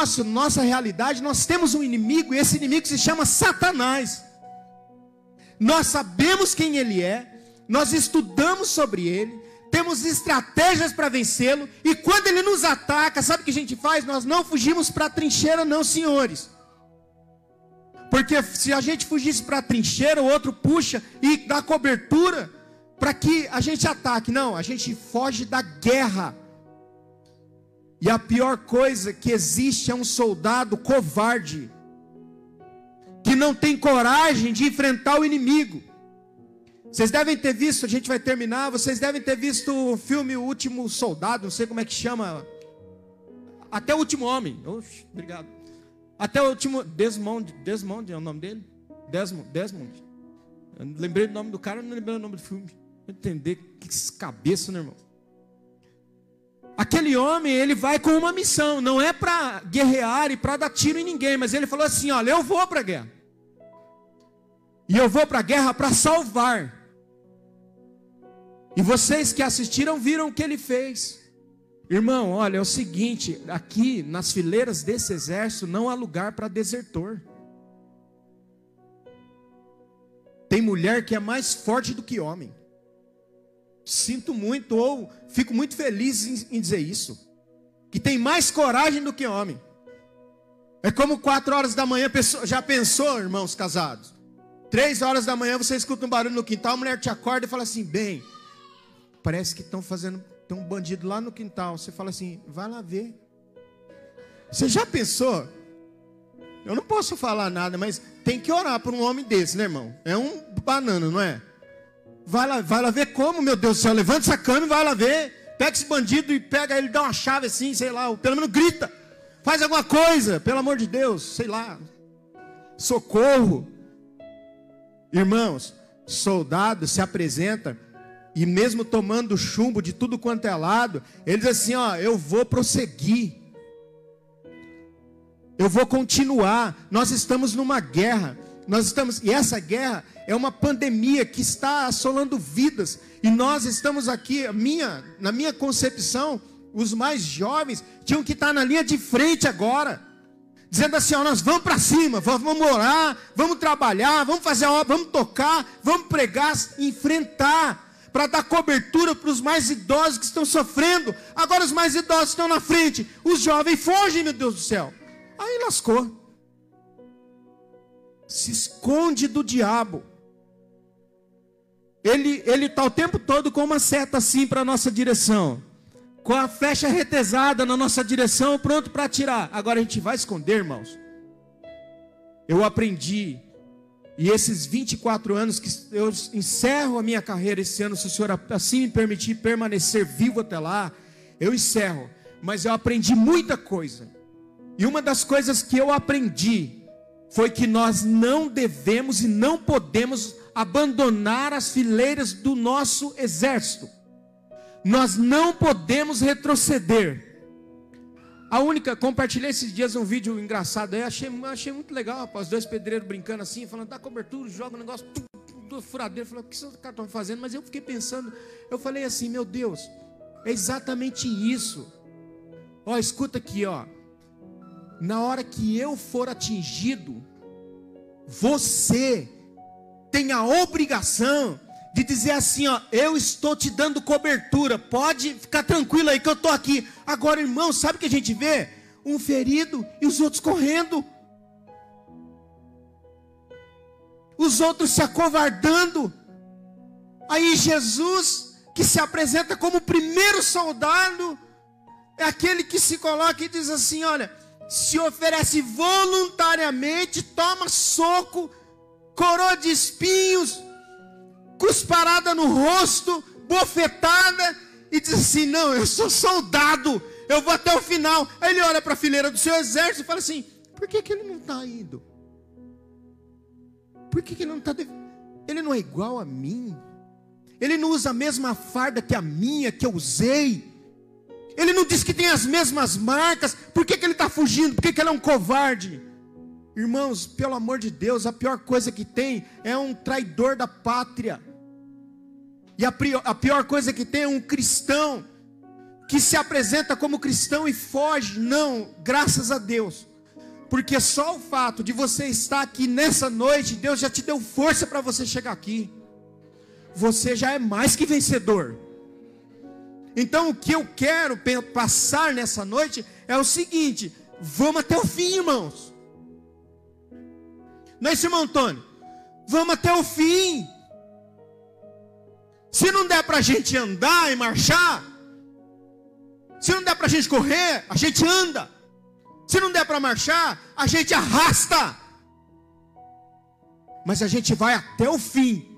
nosso, nossa realidade, nós temos um inimigo, e esse inimigo se chama Satanás. Nós sabemos quem ele é, nós estudamos sobre ele, temos estratégias para vencê-lo, e quando ele nos ataca, sabe o que a gente faz? Nós não fugimos para a trincheira, não, senhores. Porque se a gente fugisse para a trincheira, o outro puxa e dá cobertura para que a gente ataque. Não, a gente foge da guerra. E a pior coisa que existe é um soldado covarde, que não tem coragem de enfrentar o inimigo. Vocês devem ter visto, a gente vai terminar, vocês devem ter visto o filme O Último Soldado, não sei como é que chama. Até o Último Homem. Oxe, obrigado. Até o último. Desmond, Desmond é o nome dele? Desmond. Desmond. Eu lembrei do nome do cara, não lembrei o nome do filme. Entender que cabeça, né, irmão? Aquele homem, ele vai com uma missão, não é para guerrear e para dar tiro em ninguém, mas ele falou assim: olha, eu vou para a guerra. E eu vou para a guerra para salvar. E vocês que assistiram viram o que ele fez. Irmão, olha, é o seguinte: aqui nas fileiras desse exército não há lugar para desertor. Tem mulher que é mais forte do que homem. Sinto muito, ou fico muito feliz em, em dizer isso. Que tem mais coragem do que homem. É como quatro horas da manhã, já pensou, irmãos casados? Três horas da manhã você escuta um barulho no quintal, a mulher te acorda e fala assim: bem, parece que estão fazendo, tem um bandido lá no quintal. Você fala assim: vai lá ver. Você já pensou? Eu não posso falar nada, mas tem que orar por um homem desse, né, irmão? É um banana, não é? Vai lá, vai lá ver como, meu Deus do céu. Levanta essa cama e vai lá ver. Pega esse bandido e pega ele, dá uma chave assim, sei lá. Ou pelo menos grita. Faz alguma coisa, pelo amor de Deus, sei lá. Socorro. Irmãos, soldado se apresenta e mesmo tomando chumbo de tudo quanto é lado, ele diz assim: Ó, eu vou prosseguir, eu vou continuar. Nós estamos numa guerra, nós estamos, e essa guerra é uma pandemia que está assolando vidas. E nós estamos aqui, minha, na minha concepção, os mais jovens tinham que estar na linha de frente agora. Dizendo assim, ó, nós vamos para cima, vamos morar, vamos trabalhar, vamos fazer a obra, vamos tocar, vamos pregar, enfrentar, para dar cobertura para os mais idosos que estão sofrendo. Agora os mais idosos estão na frente, os jovens fogem, meu Deus do céu. Aí lascou. Se esconde do diabo. Ele ele está o tempo todo com uma seta assim para a nossa direção. Com a flecha retesada na nossa direção, pronto para atirar. Agora a gente vai esconder, irmãos. Eu aprendi. E esses 24 anos que eu encerro a minha carreira esse ano, se o Senhor assim me permitir permanecer vivo até lá, eu encerro. Mas eu aprendi muita coisa. E uma das coisas que eu aprendi foi que nós não devemos e não podemos abandonar as fileiras do nosso exército. Nós não podemos retroceder. A única, compartilhei esses dias um vídeo engraçado aí, achei, achei muito legal, rapaz, dois pedreiros brincando assim, falando, dá cobertura, joga o um negócio, do furadeiro, falou, o que esses caras estão fazendo? Mas eu fiquei pensando, eu falei assim, meu Deus, é exatamente isso. Ó, escuta aqui, ó. Na hora que eu for atingido, você tem a obrigação de dizer assim, ó, eu estou te dando cobertura, pode ficar tranquilo aí que eu estou aqui. Agora, irmão, sabe o que a gente vê? Um ferido e os outros correndo. Os outros se acovardando. Aí Jesus, que se apresenta como o primeiro soldado, é aquele que se coloca e diz assim: olha, se oferece voluntariamente, toma soco, coroa de espinhos, cusparada no rosto, bofetada, e diz assim: Não, eu sou soldado, eu vou até o final. Aí ele olha para a fileira do seu exército e fala assim: Por que, que ele não está indo? Por que, que ele não está. Ele não é igual a mim. Ele não usa a mesma farda que a minha, que eu usei. Ele não diz que tem as mesmas marcas. Por que, que ele fugindo? Por que, que ele é um covarde? Irmãos, pelo amor de Deus, a pior coisa que tem é um traidor da pátria. E a pior, a pior coisa que tem é um cristão que se apresenta como cristão e foge. Não, graças a Deus. Porque só o fato de você estar aqui nessa noite, Deus já te deu força para você chegar aqui. Você já é mais que vencedor. Então o que eu quero passar nessa noite é o seguinte: vamos até o fim, irmãos. Não é isso, irmão Antônio? Vamos até o fim. Se não der para a gente andar e marchar, se não der para a gente correr, a gente anda. Se não der para marchar, a gente arrasta. Mas a gente vai até o fim,